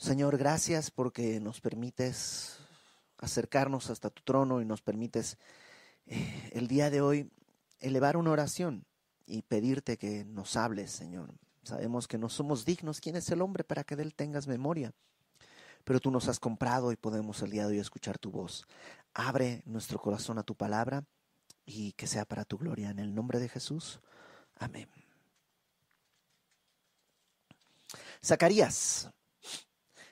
Señor, gracias porque nos permites acercarnos hasta tu trono y nos permites eh, el día de hoy elevar una oración y pedirte que nos hables, Señor. Sabemos que no somos dignos. ¿Quién es el hombre para que de él tengas memoria? Pero tú nos has comprado y podemos el día de hoy escuchar tu voz. Abre nuestro corazón a tu palabra y que sea para tu gloria. En el nombre de Jesús. Amén. Zacarías.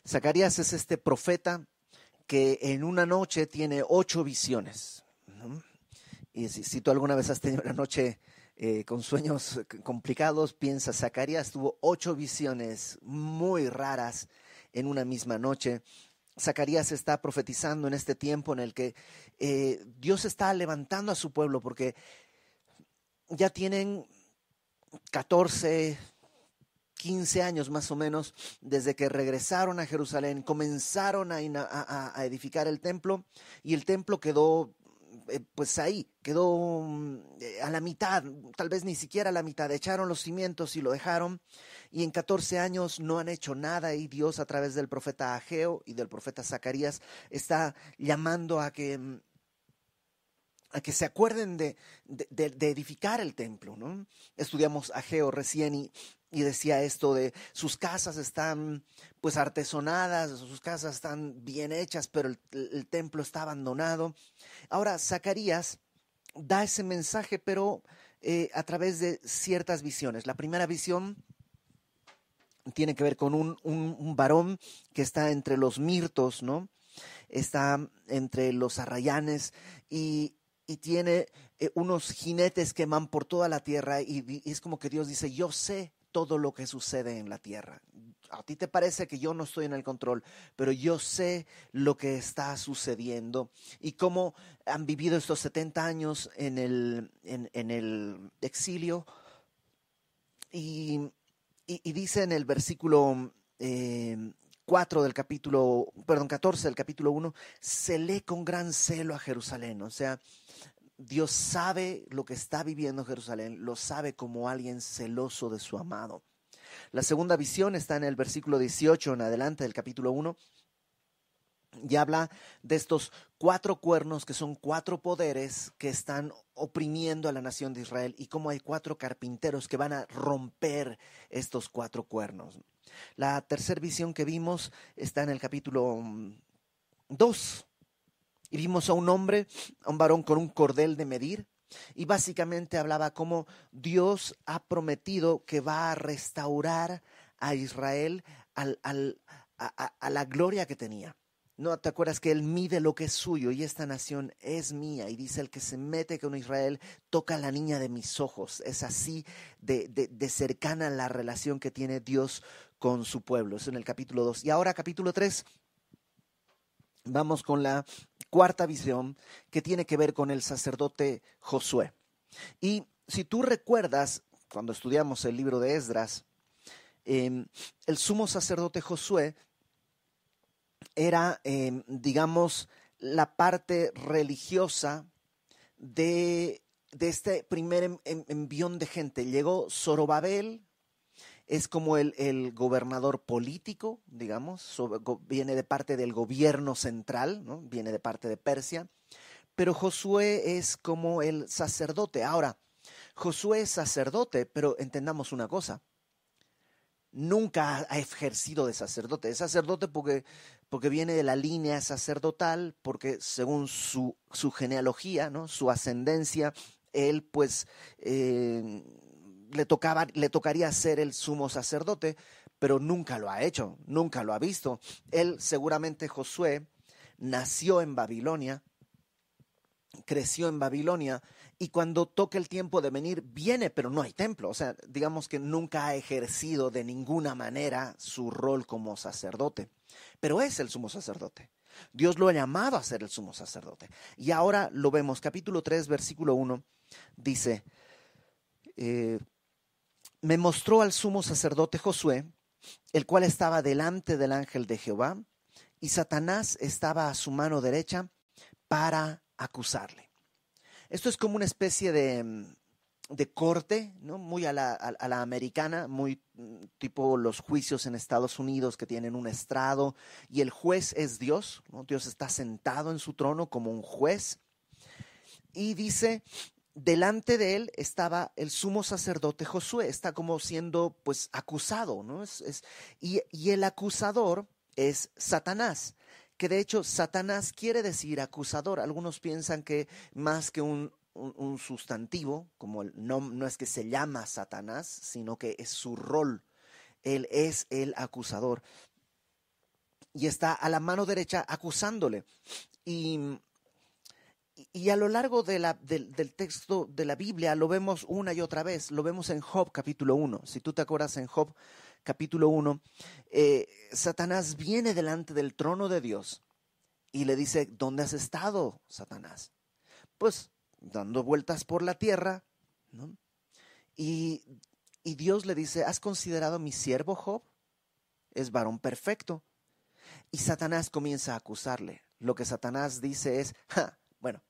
Zacarías es este profeta que en una noche tiene ocho visiones. Y si, tú alguna vez has tenido una noche eh, con sueños complicados, piensa, Zacarías tuvo ocho visiones muy raras en una misma noche. Zacarías está profetizando en este tiempo en el que eh, Dios está levantando a su pueblo porque ya tienen 14, 15 años más o menos desde que regresaron a Jerusalén, comenzaron a, edificar el templo y el templo quedó eh, pues ahí, quedó mm, eh, a la mitad, tal vez ni siquiera a la mitad, echaron los cimientos y lo dejaron y en 14 años no han hecho nada y Dios a través del profeta Ageo y del profeta Zacarías está llamando a que mm, a que se acuerden de, de, edificar el templo. ¿no? Estudiamos Ageo recién y, y decía esto de sus casas están pues artesonadas, sus casas están bien hechas, pero el, templo está abandonado. Ahora, Zacarías da ese mensaje, pero eh, a través de ciertas visiones. La primera visión tiene que ver con un, un, varón que está entre los mirtos, ¿no? Está entre los arrayanes y, y tiene eh, unos jinetes que van por toda la tierra y, es como que Dios dice, yo sé todo lo que sucede en la tierra. A ti te parece que yo no estoy en el control, pero yo sé lo que está sucediendo y cómo han vivido estos 70 años en el, en, el exilio. Y, dice en el versículo 4 eh, del capítulo, perdón, 14 del capítulo 1, se lee con gran celo a Jerusalén. O sea, Dios sabe lo que está viviendo Jerusalén, lo sabe como alguien celoso de su amado. La segunda visión está en el versículo 18 en adelante del capítulo 1 y habla de estos cuatro cuernos que son cuatro poderes que están oprimiendo a la nación de Israel y cómo hay cuatro carpinteros que van a romper estos cuatro cuernos. La tercera visión que vimos está en el capítulo 2 y vimos a un hombre, a un varón con un cordel de medir, y básicamente hablaba cómo Dios ha prometido que va a restaurar a Israel a, la gloria que tenía. ¿No te acuerdas que Él mide lo que es suyo y esta nación es mía? Y dice, el que se mete con Israel toca a la niña de mis ojos. Es así de, cercana la relación que tiene Dios con su pueblo. Eso en el capítulo 2. Y ahora capítulo 3 Vamos con la cuarta visión que tiene que ver con el sacerdote Josué. Y si tú recuerdas, cuando estudiamos el libro de Esdras, em, el sumo sacerdote Josué era, em, digamos, la parte religiosa de, de este primer envión de gente. Llegó Zorobabel, es como el, gobernador político, digamos, viene de parte del gobierno central, ¿no? viene de parte de Persia, pero Josué es como el sacerdote. Ahora, Josué es sacerdote, pero entendamos una cosa, nunca ha ejercido de sacerdote, es sacerdote porque, porque viene de la línea sacerdotal, porque según su, su genealogía, ¿no? su ascendencia, él pues... Eh, le, tocaba, le tocaría ser el sumo sacerdote, pero nunca lo ha hecho, nunca lo ha visto. Él seguramente Josué nació en Babilonia, creció en Babilonia y cuando toca el tiempo de venir viene, pero no hay templo. O sea, digamos que nunca ha ejercido de ninguna manera su rol como sacerdote, pero es el sumo sacerdote. Dios lo ha llamado a ser el sumo sacerdote. Y ahora lo vemos, capítulo 3, versículo 1, dice, eh, me mostró al sumo sacerdote Josué, el cual estaba delante del ángel de Jehová, y Satanás estaba a su mano derecha para acusarle. Esto es como una especie de, de corte, ¿no? muy a la, a, la, americana, muy mm, tipo los juicios en Estados Unidos que tienen un estrado y el juez es Dios, ¿no? Dios está sentado en su trono como un juez y dice, delante de él estaba el sumo sacerdote Josué, está como siendo pues acusado, ¿no? Es, es, y, y el acusador es Satanás que de hecho Satanás quiere decir acusador. Algunos piensan que más que un, un, sustantivo, como el, no, no es que se llama Satanás, sino que es su rol. Él es el acusador. Y está a la mano derecha acusándole. Y, y a lo largo de la, del, texto de la Biblia lo vemos una y otra vez. Lo vemos en Job capítulo 1. Si tú te acuerdas en Job capítulo 1, eh, Satanás viene delante del trono de Dios y le dice, ¿dónde has estado, Satanás? Pues dando vueltas por la tierra, y, y Dios le dice, ¿has considerado mi siervo Job? Es varón perfecto. Y Satanás comienza a acusarle. Lo que Satanás dice es, bueno,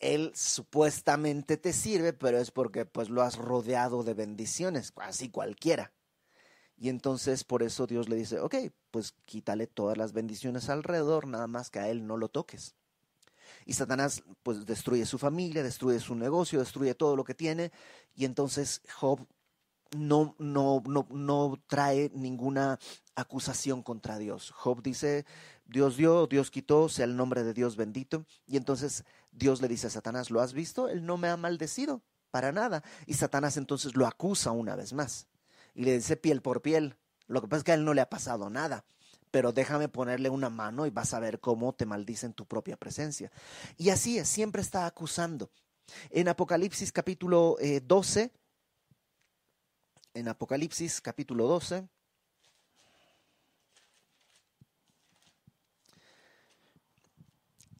él supuestamente te sirve, pero es porque pues lo has rodeado de bendiciones, así cualquiera. Y entonces por eso Dios le dice, ok, pues quítale todas las bendiciones alrededor, nada más que a él no lo toques. Y Satanás pues destruye su familia, destruye su negocio, destruye todo lo que tiene. Y entonces Job no, no, no, no trae ninguna acusación contra Dios. Job dice, Dios dio, Dios quitó, sea el nombre de Dios bendito. Y entonces Dios le dice a Satanás, ¿lo has visto? Él no me ha maldecido para nada. Y Satanás entonces lo acusa una vez más y le dice piel por piel. Lo que pasa es que a él no le ha pasado nada, pero déjame ponerle una mano y vas a ver cómo te maldice en tu propia presencia. Y así es, siempre está acusando. En Apocalipsis capítulo 12, eh, en Apocalipsis capítulo 12,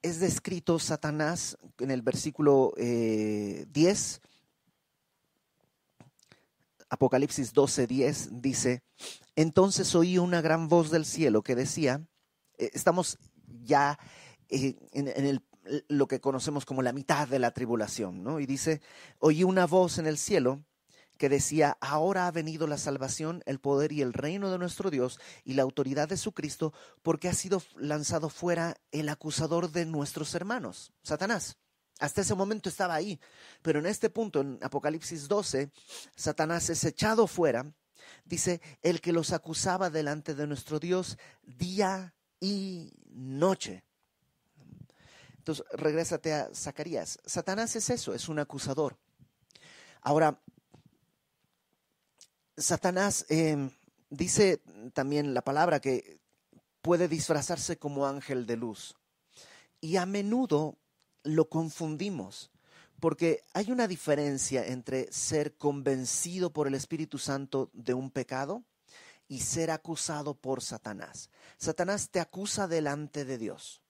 es descrito Satanás en el versículo 10 eh, Apocalipsis 12:10 dice, entonces oí una gran voz del cielo que decía, eh, estamos ya eh, en, lo que conocemos como la mitad de la tribulación, ¿no? Y dice, oí una voz en el cielo que decía, ahora ha venido la salvación, el poder y el reino de nuestro Dios y la autoridad de su Cristo, porque ha sido lanzado fuera el acusador de nuestros hermanos, Satanás. Hasta ese momento estaba ahí. Pero en este punto, en Apocalipsis 12, Satanás es echado fuera. Dice, el que los acusaba delante de nuestro Dios día y noche. Entonces, regrésate a Zacarías. Satanás es eso, es un acusador. Ahora, Satanás em, dice también la palabra que puede disfrazarse como ángel de luz. Y a menudo lo confundimos, porque hay una diferencia entre ser convencido por el Espíritu Santo de un pecado y ser acusado por Satanás. Satanás te acusa delante de Dios.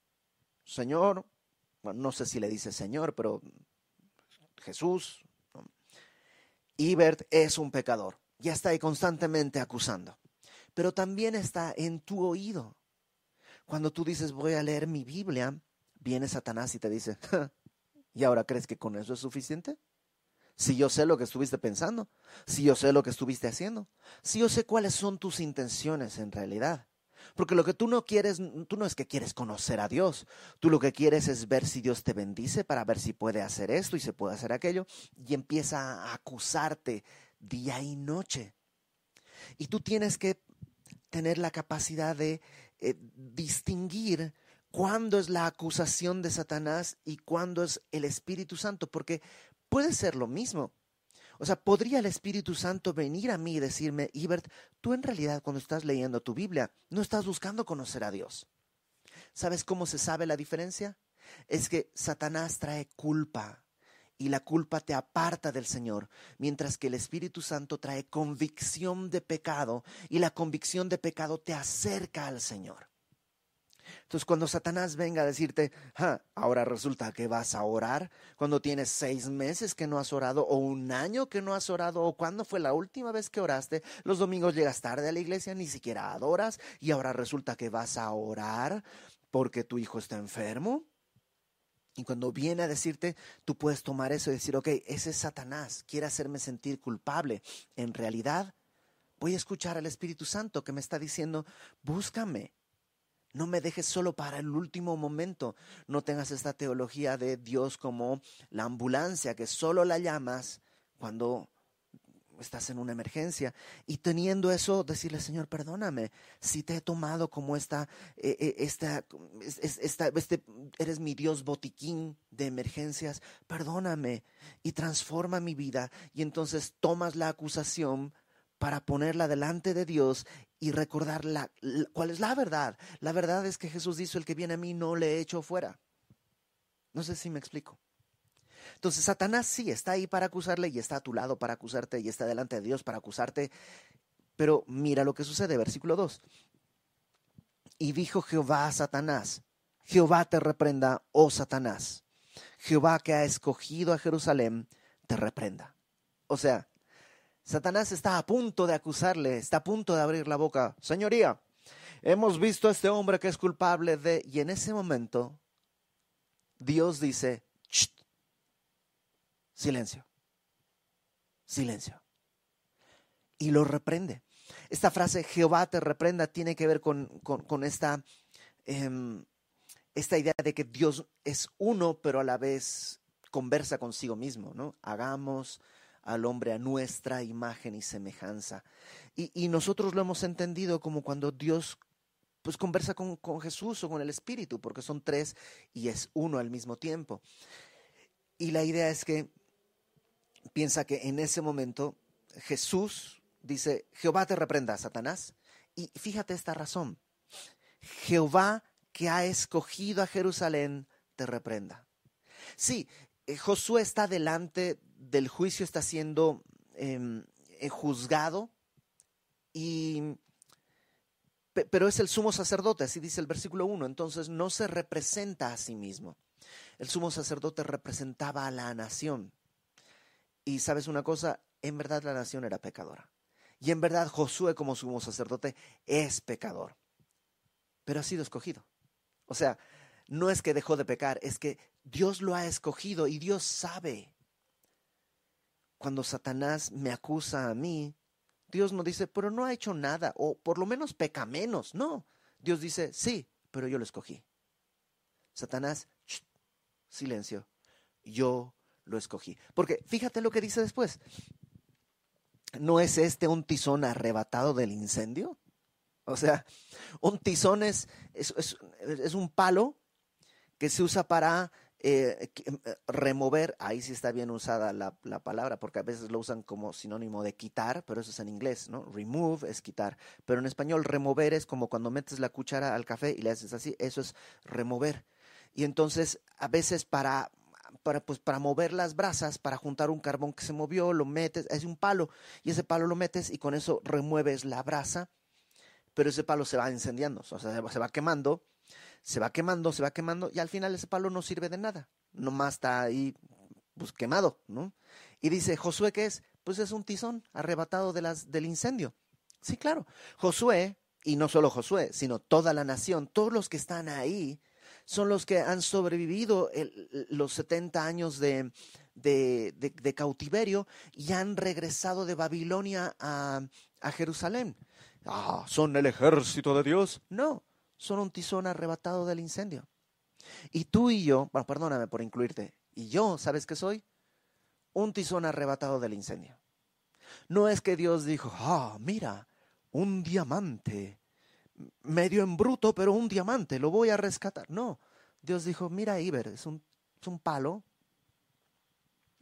Señor, no sé si le dice Señor, pero Jesús, Ibert es un pecador. Ya está ahí constantemente acusando. Pero también está en tu oído. Cuando tú dices, voy a leer mi Biblia, viene Satanás y te dice, ¿y ahora crees que con eso es suficiente? Si yo sé lo que estuviste pensando, si yo sé lo que estuviste haciendo, si yo sé cuáles son tus intenciones en realidad. Porque lo que tú no quieres, tú no es que quieres conocer a Dios, tú lo que quieres es ver si Dios te bendice para ver si puede hacer esto y se puede hacer aquello, y empieza a acusarte día y noche. Y tú tienes que tener la capacidad de eh, distinguir cuándo es la acusación de Satanás y cuándo es el Espíritu Santo, porque puede ser lo mismo. O sea, podría el Espíritu Santo venir a mí y decirme, Ibert, tú en realidad cuando estás leyendo tu Biblia no estás buscando conocer a Dios. ¿Sabes cómo se sabe la diferencia? Es que Satanás trae culpa y la culpa te aparta del Señor, mientras que el Espíritu Santo trae convicción de pecado y la convicción de pecado te acerca al Señor. Entonces, cuando Satanás venga a decirte, ahora resulta que vas a orar, cuando tienes seis meses que no has orado, o un año que no has orado, o cuándo fue la última vez que oraste, los domingos llegas tarde a la iglesia, ni siquiera adoras, y ahora resulta que vas a orar porque tu hijo está enfermo. Y cuando viene a decirte, tú puedes tomar eso y decir, ok, ese es Satanás, quiere hacerme sentir culpable. En realidad, voy a escuchar al Espíritu Santo que me está diciendo, búscame. No me dejes solo para el último momento. No tengas esta teología de Dios como la ambulancia, que solo la llamas cuando estás en una emergencia. Y teniendo eso, decirle, Señor, perdóname, si te he tomado como esta, eh, eh, esta, esta, este, eres mi Dios botiquín de emergencias, perdóname y transforma mi vida. Y entonces tomas la acusación para ponerla delante de Dios y recordar la, cuál es la verdad. La verdad es que Jesús dice, el que viene a mí no le echo fuera. No sé si me explico. Entonces Satanás sí está ahí para acusarle y está a tu lado para acusarte y está delante de Dios para acusarte. Pero mira lo que sucede, versículo 2. Y dijo Jehová a Satanás, Jehová te reprenda, oh Satanás. Jehová que ha escogido a Jerusalén, te reprenda. O sea, Satanás está a punto de acusarle, está a punto de abrir la boca. Señoría, hemos visto a este hombre que es culpable de... Y en ese momento, Dios dice, Silencio. Silencio. Y lo reprende. Esta frase, Jehová te reprenda, tiene que ver con, esta, em, esta idea de que Dios es uno, pero a la vez conversa consigo mismo, ¿no? Hagamos al hombre a nuestra imagen y semejanza. Y, nosotros lo hemos entendido como cuando Dios pues conversa con, con, Jesús o con el Espíritu, porque son tres y es uno al mismo tiempo. Y la idea es que piensa que en ese momento Jesús dice, Jehová te reprenda, Satanás. Y fíjate esta razón. Jehová que ha escogido a Jerusalén te reprenda. Sí, eh, Josué está delante del juicio, está siendo em, eh, juzgado, y, pero es el sumo sacerdote, así dice el versículo 1, entonces no se representa a sí mismo. El sumo sacerdote representaba a la nación. Y sabes una cosa, en verdad la nación era pecadora. Y en verdad Josué como sumo sacerdote es pecador. Pero ha sido escogido. O sea, no es que dejó de pecar, es que Dios lo ha escogido y Dios sabe. Cuando Satanás me acusa a mí, Dios no dice, pero no ha hecho nada, o por lo menos peca menos. No, Dios dice, sí, pero yo lo escogí. Satanás, silencio, yo lo escogí. Porque fíjate lo que dice después. ¿No es este un tizón arrebatado del incendio? O sea, un tizón es, es, un palo que se usa para eh, eh, remover, ahí sí está bien usada la, la, palabra, porque a veces lo usan como sinónimo de quitar, pero eso es en inglés, ¿no? Remove es quitar, pero en español remover es como cuando metes la cuchara al café y le haces así, eso es remover. Y entonces, a veces para para, pues, para mover las brasas, para juntar un carbón que se movió, lo metes, es un palo, y ese palo lo metes y con eso remueves la brasa, pero ese palo se va incendiando, o sea, se va quemando, se va quemando, se va quemando, y al final ese palo no sirve de nada, nomás está ahí pues quemado, ¿no? Y dice, Josué, ¿qué es? Pues es un tizón arrebatado de las, del incendio. Sí, claro. Josué, y no solo Josué, sino toda la nación, todos los que están ahí, son los que han sobrevivido los 70 años de, de, cautiverio y han regresado de Babilonia a, Jerusalén. Ah, ¿son el ejército de Dios? No, son un tizón arrebatado del incendio. Y tú y yo, bueno, perdóname por incluirte, y yo, ¿sabes qué soy? Un tizón arrebatado del incendio. No es que Dios dijo, ah, mira, un diamante medio en bruto, pero un diamante, lo voy a rescatar. No, Dios dijo, mira Iber, es un, es un palo,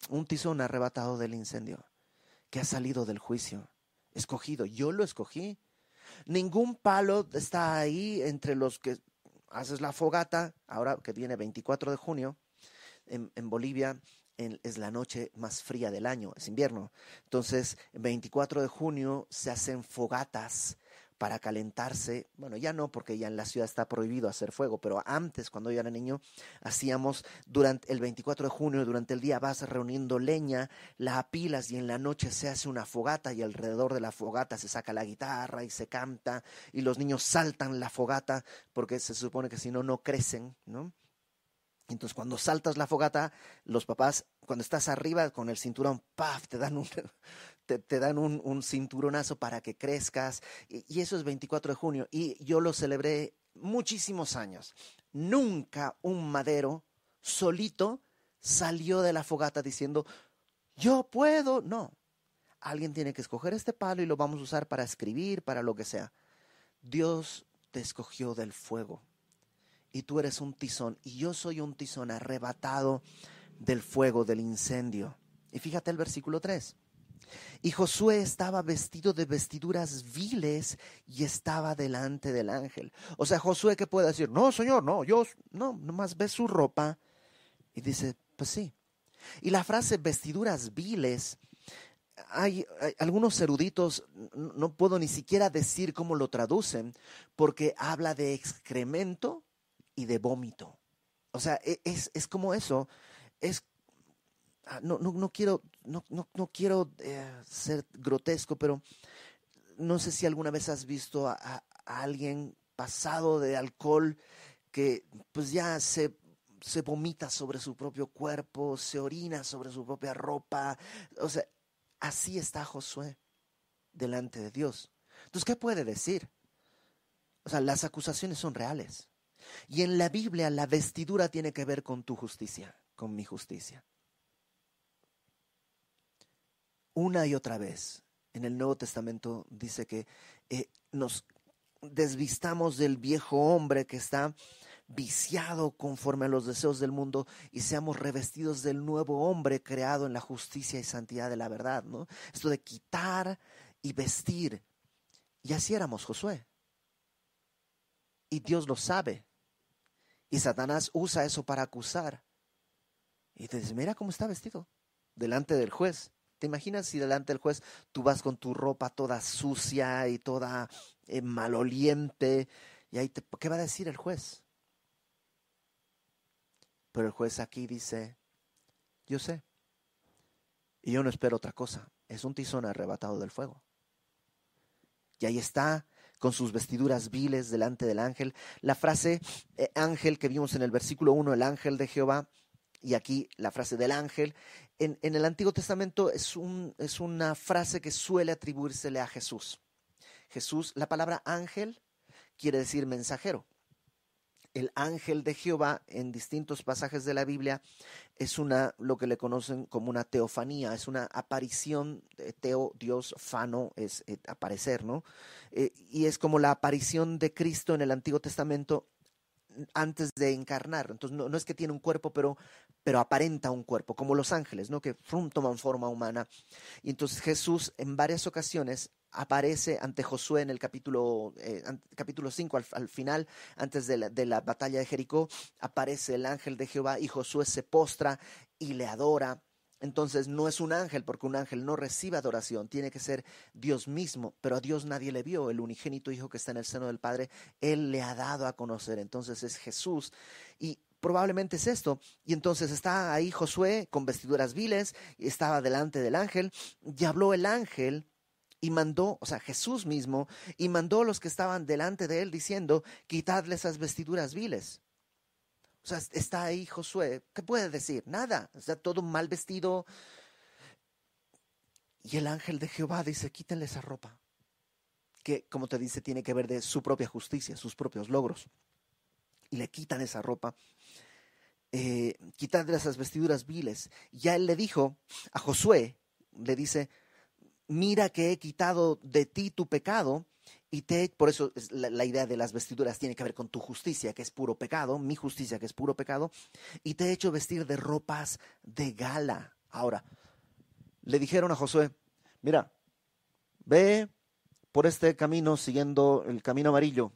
un tizón arrebatado del incendio, que ha salido del juicio, escogido, yo lo escogí. Ningún palo está ahí entre los que haces la fogata, ahora que viene 24 de junio, en, en Bolivia es la noche más fría del año, es invierno. Entonces, 24 de junio se hacen fogatas para calentarse. Bueno, ya no, porque ya en la ciudad está prohibido hacer fuego, pero antes, cuando yo era niño, hacíamos durante el 24 de junio, durante el día vas reuniendo leña, la apilas y en la noche se hace una fogata y alrededor de la fogata se saca la guitarra y se canta y los niños saltan la fogata porque se supone que si no, no crecen, ¿no? Entonces, cuando saltas la fogata, los papás, cuando estás arriba con el cinturón, ¡paf! te dan un, te, dan un, cinturonazo para que crezcas. Y, eso es 24 de junio. Y yo lo celebré muchísimos años. Nunca un madero solito salió de la fogata diciendo, yo puedo. No. Alguien tiene que escoger este palo y lo vamos a usar para escribir, para lo que sea. Dios te escogió del fuego y tú eres un tizón y yo soy un tizón arrebatado del fuego, del incendio. Y fíjate el versículo 3. Y Josué estaba vestido de vestiduras viles y estaba delante del ángel. O sea, Josué que puede decir, no, señor, no, yo, no, nomás ve su ropa. Y dice, pues sí. Y la frase vestiduras viles, hay, algunos eruditos, no puedo ni siquiera decir cómo lo traducen, porque habla de excremento y de vómito. O sea, e, es, es como eso. Es, ah, no, no, no quiero, no, no, no quiero eh, ser grotesco, pero no sé si alguna vez has visto a, alguien pasado de alcohol que pues ya se, se vomita sobre su propio cuerpo, se orina sobre su propia ropa. O sea, así está Josué delante de Dios. Entonces, ¿qué puede decir? O sea, las acusaciones son reales. Y en la Biblia la vestidura tiene que ver con tu justicia, con mi justicia. Una y otra vez en el Nuevo Testamento dice que eh, nos desvistamos del viejo hombre que está viciado conforme a los deseos del mundo y seamos revestidos del nuevo hombre creado en la justicia y santidad de la verdad, ¿no? Esto de quitar y vestir. Y así éramos Josué. Y Dios lo sabe. Y Satanás usa eso para acusar. Y te dice, mira cómo está vestido delante del juez. ¿Te imaginas si delante del juez tú vas con tu ropa toda sucia y toda eh, maloliente? Y ahí te, ¿qué va a decir el juez? Pero el juez aquí dice, yo sé. Y yo no espero otra cosa. Es un tizón arrebatado del fuego. Y ahí está con sus vestiduras viles delante del ángel. La frase eh, ángel que vimos en el versículo 1, el ángel de Jehová, y aquí la frase del ángel, en, en el Antiguo Testamento es, un, es una frase que suele atribuírsele a Jesús. Jesús, la palabra ángel quiere decir mensajero el ángel de Jehová en distintos pasajes de la Biblia es una lo que le conocen como una teofanía, es una aparición, teo, Dios, fano, es eh, aparecer, ¿no? Eh, y es como la aparición de Cristo en el Antiguo Testamento antes de encarnar. Entonces, no, es que tiene un cuerpo, pero, pero aparenta un cuerpo, como los ángeles, ¿no? Que toman forma humana. Y entonces Jesús en varias ocasiones aparece ante Josué en el capítulo, eh, capítulo 5, al, final, antes de la, de la batalla de Jericó, aparece el ángel de Jehová y Josué se postra y le adora. Entonces no es un ángel, porque un ángel no recibe adoración, tiene que ser Dios mismo, pero a Dios nadie le vio, el unigénito Hijo que está en el seno del Padre, Él le ha dado a conocer, entonces es Jesús. Y probablemente es esto. Y entonces está ahí Josué con vestiduras viles, estaba delante del ángel, y habló el ángel y mandó, o sea, Jesús mismo, y mandó a los que estaban delante de él diciendo, quitadle esas vestiduras viles. O sea, está ahí Josué, ¿qué puede decir? Nada, está todo mal vestido. Y el ángel de Jehová dice, quítenle esa ropa, que como te dice, tiene que ver de su propia justicia, sus propios logros. Y le quitan esa ropa. Eh, quitadle esas vestiduras viles. Ya él le dijo a Josué, le dice, mira que he quitado de ti tu pecado y te, por eso la, idea de las vestiduras tiene que ver con tu justicia, que es puro pecado, mi justicia, que es puro pecado, y te he hecho vestir de ropas de gala. Ahora, le dijeron a Josué, mira, ve por este camino siguiendo el camino amarillo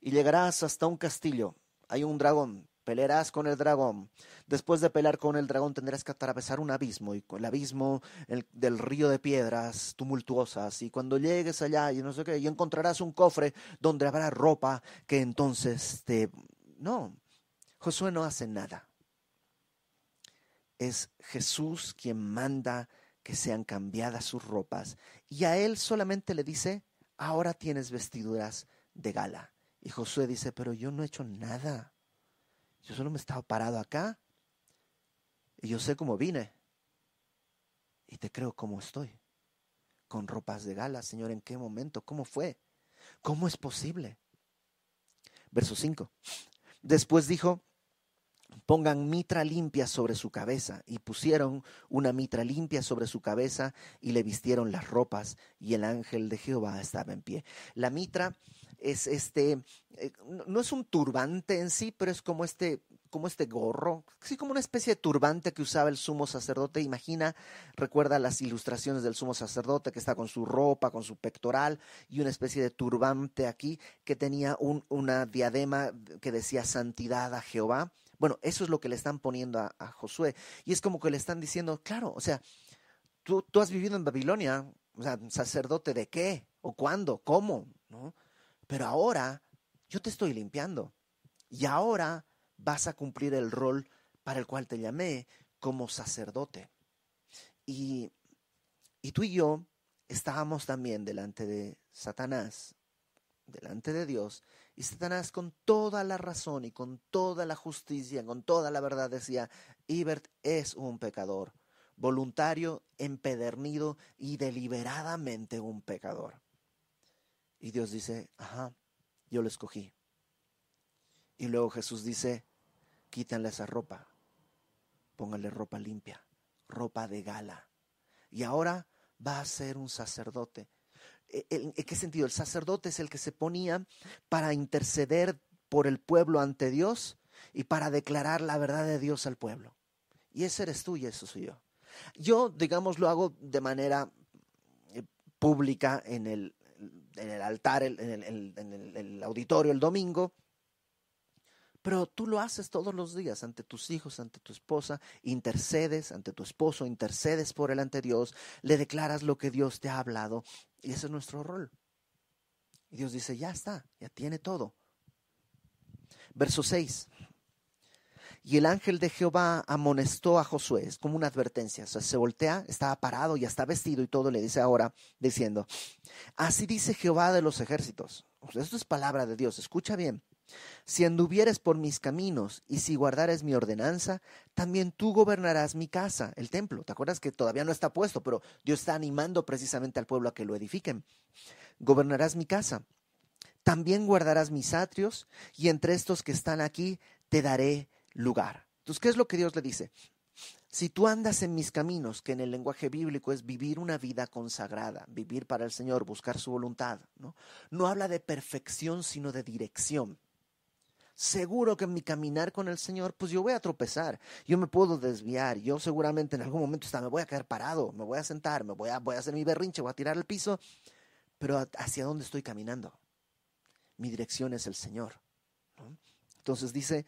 y llegarás hasta un castillo. Hay un dragón, pelearás con el dragón. Después de pelear con el dragón tendrás que atravesar un abismo, y el abismo del río de piedras tumultuosas. Y cuando llegues allá y no sé qué, y encontrarás un cofre donde habrá ropa que entonces te... No, Josué no hace nada. Es Jesús quien manda que sean cambiadas sus ropas. Y a él solamente le dice, ahora tienes vestiduras de gala. Y Josué dice, pero yo no he hecho nada Yo solo me estaba parado acá y yo sé cómo vine. Y te creo cómo estoy. Con ropas de gala, Señor, ¿en qué momento? ¿Cómo fue? ¿Cómo es posible? Verso 5. Después dijo, pongan mitra limpia sobre su cabeza. Y pusieron una mitra limpia sobre su cabeza y le vistieron las ropas y el ángel de Jehová estaba en pie. La mitra es este, eh, no es un turbante en sí, pero es como este, como este gorro, así como una especie de turbante que usaba el sumo sacerdote. Imagina, recuerda las ilustraciones del sumo sacerdote que está con su ropa, con su pectoral y una especie de turbante aquí que tenía un, una diadema que decía santidad a Jehová. Bueno, eso es lo que le están poniendo a, Josué. Y es como que le están diciendo, claro, o sea, tú, tú has vivido en Babilonia, o sea, sacerdote de qué, o cuándo, cómo, ¿no? Pero ahora yo te estoy limpiando. Y ahora vas a cumplir el rol para el cual te llamé como sacerdote. Y, tú y yo estábamos también delante de Satanás, delante de Dios, y Satanás con toda la razón y con toda la justicia, con toda la verdad decía, Ibert es un pecador, voluntario, empedernido y deliberadamente un pecador. Y Dios dice, ajá, yo lo escogí. Y luego Jesús dice, quítanle esa ropa, pónganle ropa limpia, ropa de gala. Y ahora va a ser un sacerdote. E, ¿En qué sentido? El sacerdote es el que se ponía para interceder por el pueblo ante Dios y para declarar la verdad de Dios al pueblo. Y ese eres tú y eso soy yo. Yo, digamos, lo hago de manera eh, pública en el, en el altar, en el, auditorio el domingo, pero tú lo haces todos los días ante tus hijos, ante tu esposa, intercedes ante tu esposo, intercedes por él ante Dios, le declaras lo que Dios te ha hablado y ese es nuestro rol. Y Dios dice, ya está, ya tiene todo. Verso 6. Y el ángel de Jehová amonestó a Josué, es como una advertencia, o sea, se voltea, estaba parado, ya está vestido y todo, le dice ahora, diciendo, así dice Jehová de los ejércitos, esto es palabra de Dios, escucha bien, si anduvieres por mis caminos y si guardares mi ordenanza, también tú gobernarás mi casa, el templo. ¿Te acuerdas que todavía no está puesto, pero Dios está animando precisamente al pueblo a que lo edifiquen? Gobernarás mi casa. También guardarás mis atrios y entre estos que están aquí te daré lugar. Entonces, ¿qué es lo que Dios le dice? Si tú andas en mis caminos, que en el lenguaje bíblico es vivir una vida consagrada, vivir para el Señor, buscar su voluntad, ¿no? No habla de perfección, sino de dirección. Seguro que en mi caminar con el Señor, pues yo voy a tropezar, yo me puedo desviar, yo seguramente en algún momento hasta me voy a quedar parado, me voy a sentar, me voy a, voy a hacer mi berrinche, voy a tirar al piso, pero ¿hacia dónde estoy caminando? Mi dirección es el Señor. Entonces dice,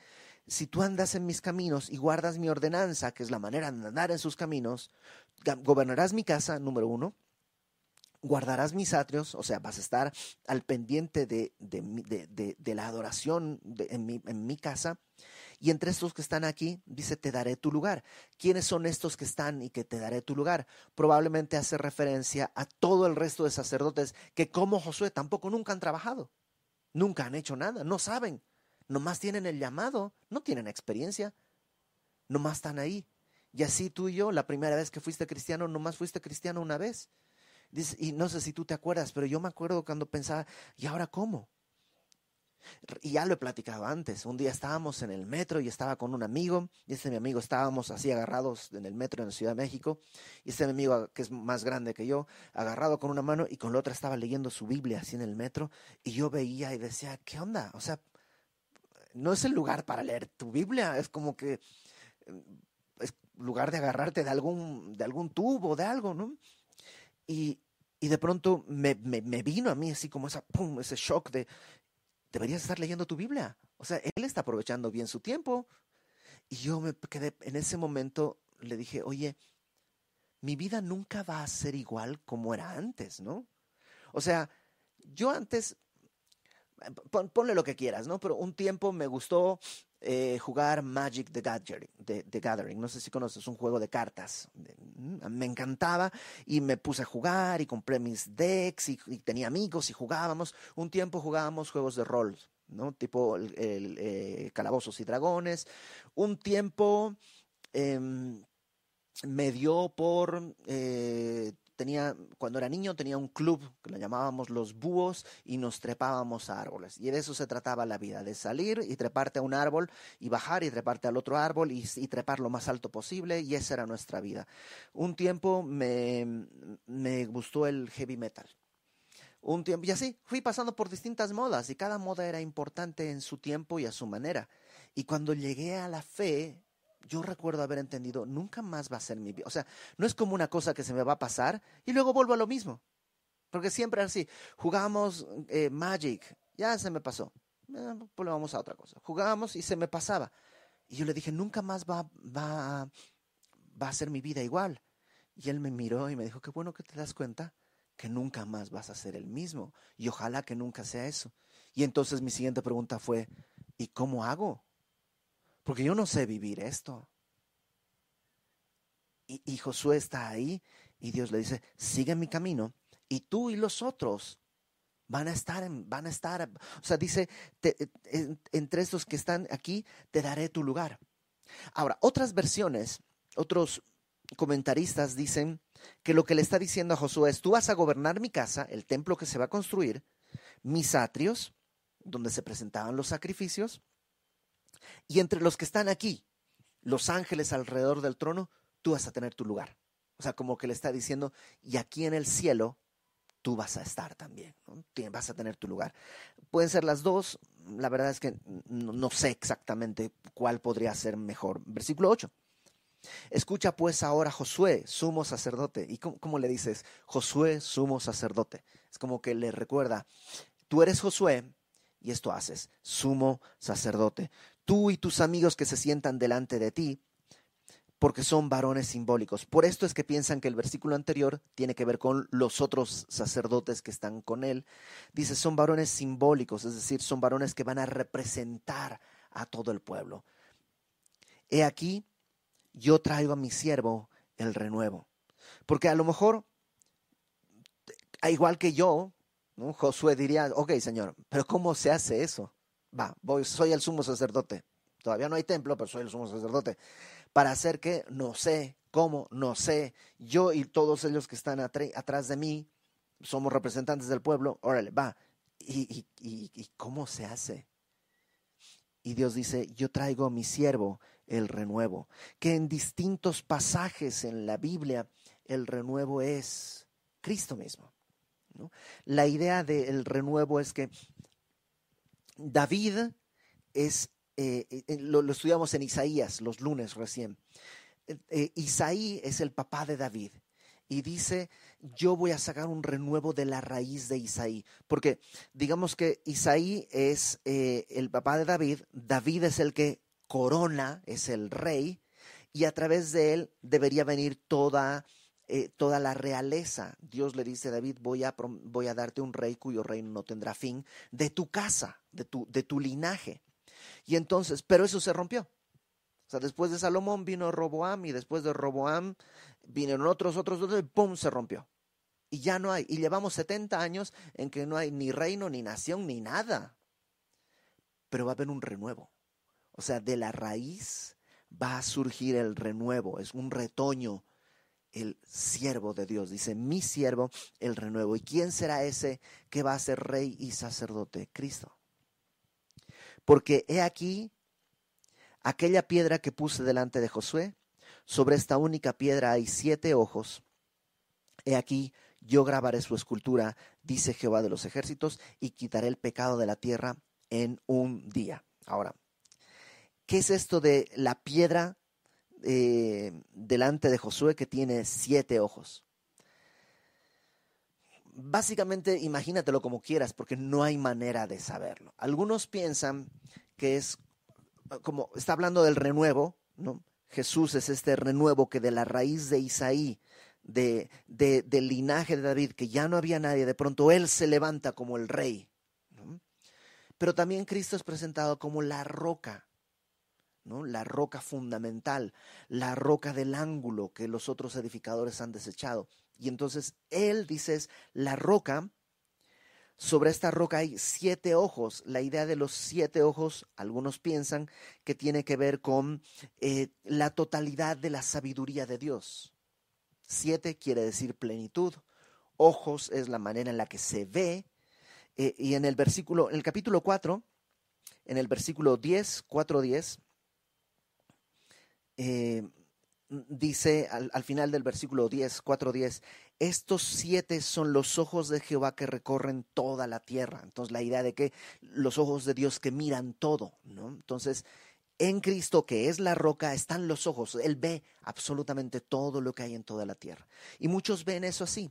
si tú andas en mis caminos y guardas mi ordenanza, que es la manera de andar en sus caminos, gobernarás mi casa, número uno, guardarás mis atrios, o sea, vas a estar al pendiente de, de, la adoración en, mi, en mi casa. Y entre estos que están aquí, dice, te daré tu lugar. ¿Quiénes son estos que están y que te daré tu lugar? Probablemente hace referencia a todo el resto de sacerdotes que como Josué tampoco nunca han trabajado, nunca han hecho nada, no saben nomás tienen el llamado, no tienen experiencia, nomás están ahí. Y así tú y yo, la primera vez que fuiste cristiano, nomás fuiste cristiano una vez. Y no sé si tú te acuerdas, pero yo me acuerdo cuando pensaba, ¿y ahora cómo? Y ya lo he platicado antes. Un día estábamos en el metro y estaba con un amigo, y este mi amigo estábamos así agarrados en el metro en la Ciudad de México, y este mi amigo, que es más grande que yo, agarrado con una mano y con la otra estaba leyendo su Biblia así en el metro, y yo veía y decía, ¿qué onda? O sea, no es el lugar para leer tu Biblia, es como que es lugar de agarrarte de algún, de algún tubo, de algo, ¿no? Y, y de pronto me, me, vino a mí así como esa, pum, ese shock de, deberías estar leyendo tu Biblia. O sea, él está aprovechando bien su tiempo. Y yo me quedé, en ese momento le dije, oye, mi vida nunca va a ser igual como era antes, ¿no? O sea, yo antes ponle lo que quieras, ¿no? Pero un tiempo me gustó eh, jugar Magic the Gathering, the, Gathering. No sé si conoces, un juego de cartas. Mm, me encantaba y me puse a jugar y compré mis decks y, tenía amigos y jugábamos. Un tiempo jugábamos juegos de rol, ¿no? Tipo eh, Calabozos y Dragones. Un tiempo em, me dio por eh, cuando era niño tenía un club que lo llamábamos los búhos y nos trepábamos a árboles. Y de eso se trataba la vida, de salir y treparte a un árbol y bajar y treparte al otro árbol y, trepar lo más alto posible y esa era nuestra vida. Un tiempo me, me gustó el heavy metal. Un tiempo, y así fui pasando por distintas modas y cada moda era importante en su tiempo y a su manera. Y cuando llegué a la fe, yo recuerdo haber entendido, nunca más va a ser mi vida. O sea, no es como una cosa que se me va a pasar y luego vuelvo a lo mismo. Porque siempre así, jugamos eh, Magic, ya se me pasó. Eh, pues vamos a otra cosa. Jugábamos y se me pasaba. Y yo le dije, nunca más va, va, va a ser mi vida igual. Y él me miró y me dijo, qué bueno que te das cuenta que nunca más vas a ser el mismo. Y ojalá que nunca sea eso. Y entonces mi siguiente pregunta fue, ¿y cómo hago? Porque yo no sé vivir esto. Y, Josué está ahí y Dios le dice, sigue mi camino y tú y los otros van a estar, van a estar, o sea, dice, entre estos que están aquí, te daré tu lugar. Ahora, otras versiones, otros comentaristas dicen que lo que le está diciendo a Josué es, tú vas a gobernar mi casa, el templo que se va a construir, mis atrios, donde se presentaban los sacrificios, y entre los que están aquí, los ángeles alrededor del trono, tú vas a tener tu lugar. O sea, como que le está diciendo, y aquí en el cielo, tú vas a estar también, vas a tener tu lugar. Pueden ser las dos, la verdad es que no, sé exactamente cuál podría ser mejor. Versículo 8. Escucha pues ahora Josué, sumo sacerdote. ¿Y cómo, cómo, le dices? Josué, sumo sacerdote. Es como que le recuerda, tú eres Josué y esto haces, sumo sacerdote tú y tus amigos que se sientan delante de ti, porque son varones simbólicos. Por esto es que piensan que el versículo anterior tiene que ver con los otros sacerdotes que están con él. Dice, son varones simbólicos, es decir, son varones que van a representar a todo el pueblo. He aquí, yo traigo a mi siervo el renuevo. Porque a lo mejor, igual que yo, Josué diría, ok, Señor, pero ¿cómo se hace eso? Va, voy, soy el sumo sacerdote. Todavía no hay templo, pero soy el sumo sacerdote. Para hacer que no sé cómo, no sé. Yo y todos ellos que están atrás de mí somos representantes del pueblo. Órale, va. ¿Y, y cómo se hace? Y Dios dice, yo traigo a mi siervo el renuevo, que en distintos pasajes en la Biblia el renuevo es Cristo mismo. La idea del renuevo es que David es, eh, eh, lo, estudiamos en Isaías los lunes recién. Eh, Isaí es el papá de David y dice, yo voy a sacar un renuevo de la raíz de Isaí, porque digamos que Isaí es el papá de David, David es el que corona, es el rey, y a través de él debería venir toda eh, toda la realeza. Dios le dice a David, voy a, voy a darte un rey cuyo reino no tendrá fin, de tu casa, de tu, de tu linaje. Y entonces, pero eso se rompió. O sea, después de Salomón vino Roboam y después de Roboam vinieron otros, otros, otros, y ¡pum! se rompió. Y ya no hay. Y llevamos 70 años en que no hay ni reino, ni nación, ni nada. Pero va a haber un renuevo. O sea, de la raíz va a surgir el renuevo. Es un retoño el siervo de Dios. Dice, mi siervo, el renuevo. ¿Y quién será ese que va a ser rey y sacerdote? Cristo. Porque he aquí aquella piedra que puse delante de Josué. Sobre esta única piedra hay siete ojos. He aquí, yo grabaré su escultura, dice Jehová de los ejércitos, y quitaré el pecado de la tierra en un día. Ahora, ¿qué es esto de la piedra eh, delante de Josué que tiene siete ojos. Básicamente, imagínatelo como quieras, porque no hay manera de saberlo. Algunos piensan que es como está hablando del renuevo, ¿no? Jesús es este renuevo que de la raíz de Isaí, de, del linaje de David, que ya no había nadie, de pronto él se levanta como el rey. Pero también Cristo es presentado como la roca, la roca fundamental, la roca del ángulo que los otros edificadores han desechado. Y entonces él, dices, la roca sobre esta roca hay siete ojos. La idea de los siete ojos, algunos piensan que tiene que ver con eh, la totalidad de la sabiduría de Dios. Siete quiere decir plenitud. Ojos es la manera en la que se ve. Eh, y en el versículo, en el capítulo 4, en el versículo 10, 4, 10, eh, dice al, al, final del versículo 10, 4, 10, estos siete son los ojos de Jehová que recorren toda la tierra. Entonces la idea de que los ojos de Dios que miran todo, ¿no? Entonces, en Cristo, que es la roca, están los ojos. Él ve absolutamente todo lo que hay en toda la tierra. Y muchos ven eso así.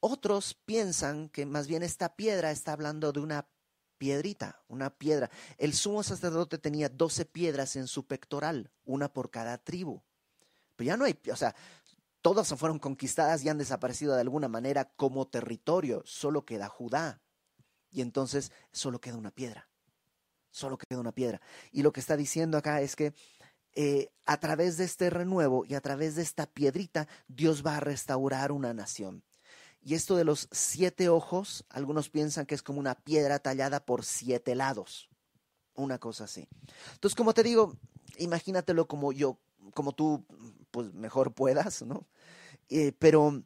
Otros piensan que más bien esta piedra está hablando de una piedrita, una piedra. El sumo sacerdote tenía doce piedras en su pectoral, una por cada tribu. Pero ya no hay, o sea, todas fueron conquistadas y han desaparecido de alguna manera como territorio. Solo queda Judá. Y entonces solo queda una piedra. Solo queda una piedra. Y lo que está diciendo acá es que eh, a través de este renuevo y a través de esta piedrita, Dios va a restaurar una nación. Y esto de los siete ojos, algunos piensan que es como una piedra tallada por siete lados. Una cosa así. Entonces, como te digo, imagínatelo como yo, como tú, pues mejor puedas, ¿no? Eh, pero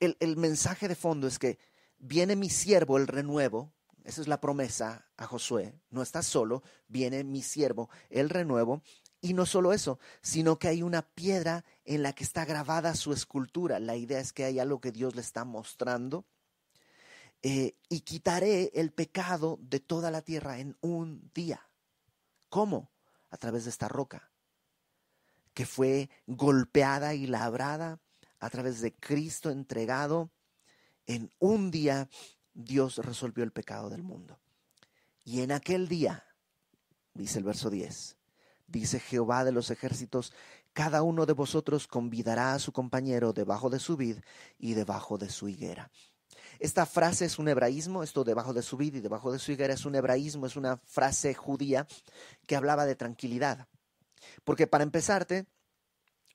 el, el mensaje de fondo es que viene mi siervo, el renuevo, esa es la promesa a Josué. No está solo, viene mi siervo, el renuevo, y no solo eso, sino que hay una piedra en la que está grabada su escultura. La idea es que hay algo que Dios le está mostrando. Eh, y quitaré el pecado de toda la tierra en un día. ¿Cómo? A través de esta roca, que fue golpeada y labrada a través de Cristo entregado. En un día Dios resolvió el pecado del mundo. Y en aquel día, dice el verso 10, dice Jehová de los ejércitos, cada uno de vosotros convidará a su compañero debajo de su vid y debajo de su higuera. Esta frase es un hebraísmo, esto debajo de su vid y debajo de su higuera es un hebraísmo, es una frase judía que hablaba de tranquilidad. Porque para empezarte,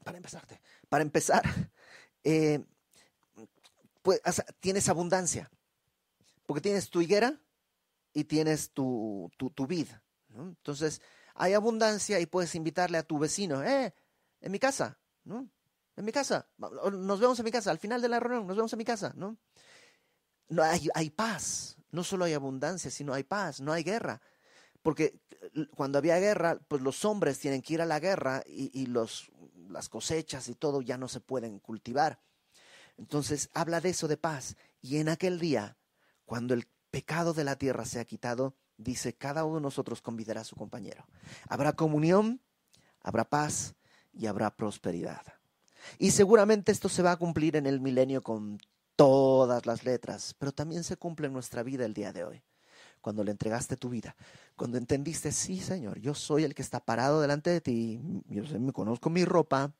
para empezarte, para empezar, eh, pues, tienes abundancia, porque tienes tu higuera y tienes tu, tu, vid. Entonces, hay abundancia y puedes invitarle a tu vecino, eh, en mi casa, ¿no? En mi casa, nos vemos en mi casa, al final de la reunión, nos vemos en mi casa, ¿no? no hay, hay paz, no solo hay abundancia, sino hay paz, no hay guerra. Porque cuando había guerra, pues los hombres tienen que ir a la guerra y, los, las cosechas y todo ya no se pueden cultivar. Entonces habla de eso de paz. Y en aquel día, cuando el pecado de la tierra sea quitado, dice, cada uno de nosotros convidará a su compañero. Habrá comunión, habrá paz y habrá prosperidad. Y seguramente esto se va a cumplir en el milenio con todas las letras, pero también se cumple en nuestra vida el día de hoy. Cuando le entregaste tu vida, cuando entendiste, sí, Señor, yo soy el que está parado delante de ti, yo me conozco mi ropa,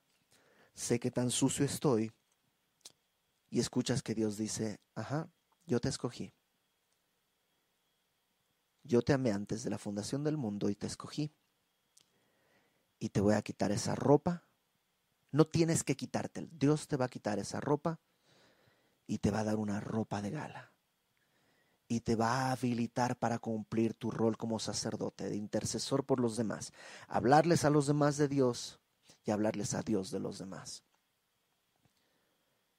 sé que tan sucio estoy, y escuchas que Dios dice, ajá, yo te escogí. Yo te amé antes de la fundación del mundo y te escogí. Y te voy a quitar esa ropa. No tienes que quitarte. Dios te va a quitar esa ropa y te va a dar una ropa de gala. Y te va a habilitar para cumplir tu rol como sacerdote, de intercesor por los demás. Hablarles a los demás de Dios y hablarles a Dios de los demás.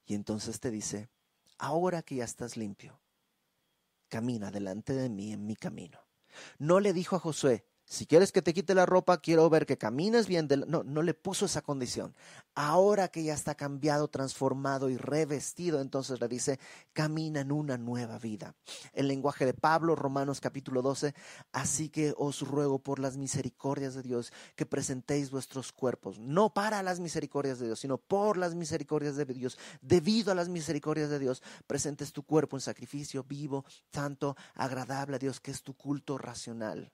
Y entonces te dice, ahora que ya estás limpio, camina delante de mí en mi camino. No le dijo a Josué, si quieres que te quite la ropa, quiero ver que camines bien. No, no le puso esa condición. Ahora que ya está cambiado, transformado y revestido, entonces le dice, camina en una nueva vida. El lenguaje de Pablo, Romanos capítulo 12, así que os ruego por las misericordias de Dios que presentéis vuestros cuerpos, no para las misericordias de Dios, sino por las misericordias de Dios. Debido a las misericordias de Dios, presentes tu cuerpo en sacrificio vivo, santo, agradable a Dios, que es tu culto racional.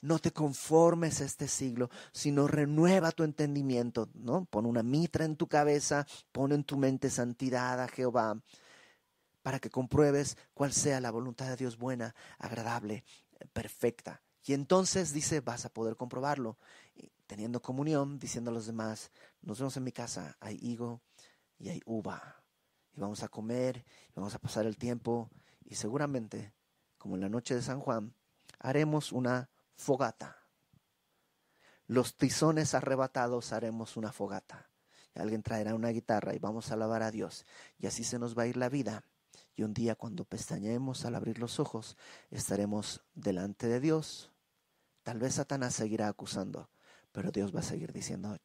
No te conformes este siglo, sino renueva tu entendimiento, ¿no? Pon una mitra en tu cabeza, pon en tu mente santidad a Jehová, para que compruebes cuál sea la voluntad de Dios buena, agradable, perfecta. Y entonces dice, vas a poder comprobarlo, teniendo comunión, diciendo a los demás, nos vemos en mi casa, hay higo y hay uva, y vamos a comer, y vamos a pasar el tiempo, y seguramente como en la noche de San Juan, haremos una fogata. Los tizones arrebatados haremos una fogata. Alguien traerá una guitarra y vamos a alabar a Dios. Y así se nos va a ir la vida. Y un día cuando pestañemos al abrir los ojos, estaremos delante de Dios. Tal vez Satanás seguirá acusando, pero Dios va a seguir diciendo,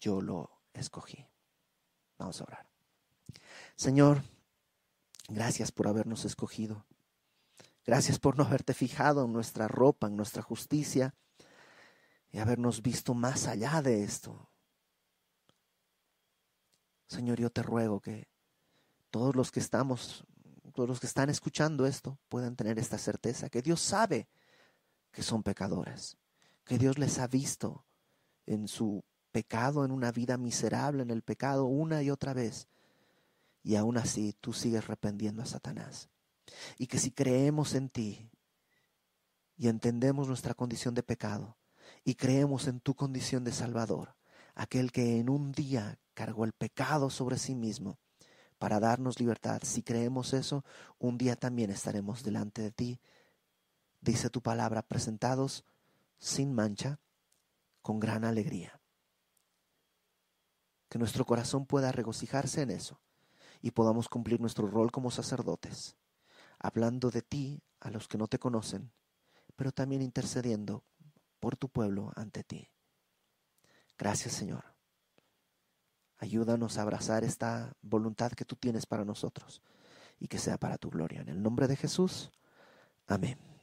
yo lo escogí. Vamos a orar. Señor, gracias por habernos escogido. Gracias por no haberte fijado en nuestra ropa, en nuestra justicia y habernos visto más allá de esto. Señor, yo te ruego que todos los que estamos, todos los que están escuchando esto, puedan tener esta certeza, que Dios sabe que son pecadores, que Dios les ha visto en su pecado, en una vida miserable, en el pecado una y otra vez. Y aún así tú sigues arrependiendo a Satanás. Y que si creemos en ti y entendemos nuestra condición de pecado y creemos en tu condición de Salvador, aquel que en un día cargó el pecado sobre sí mismo para darnos libertad, si creemos eso, un día también estaremos delante de ti, dice tu palabra, presentados sin mancha, con gran alegría. Que nuestro corazón pueda regocijarse en eso y podamos cumplir nuestro rol como sacerdotes hablando de ti a los que no te conocen, pero también intercediendo por tu pueblo ante ti. Gracias Señor. Ayúdanos a abrazar esta voluntad que tú tienes para nosotros y que sea para tu gloria. En el nombre de Jesús. Amén.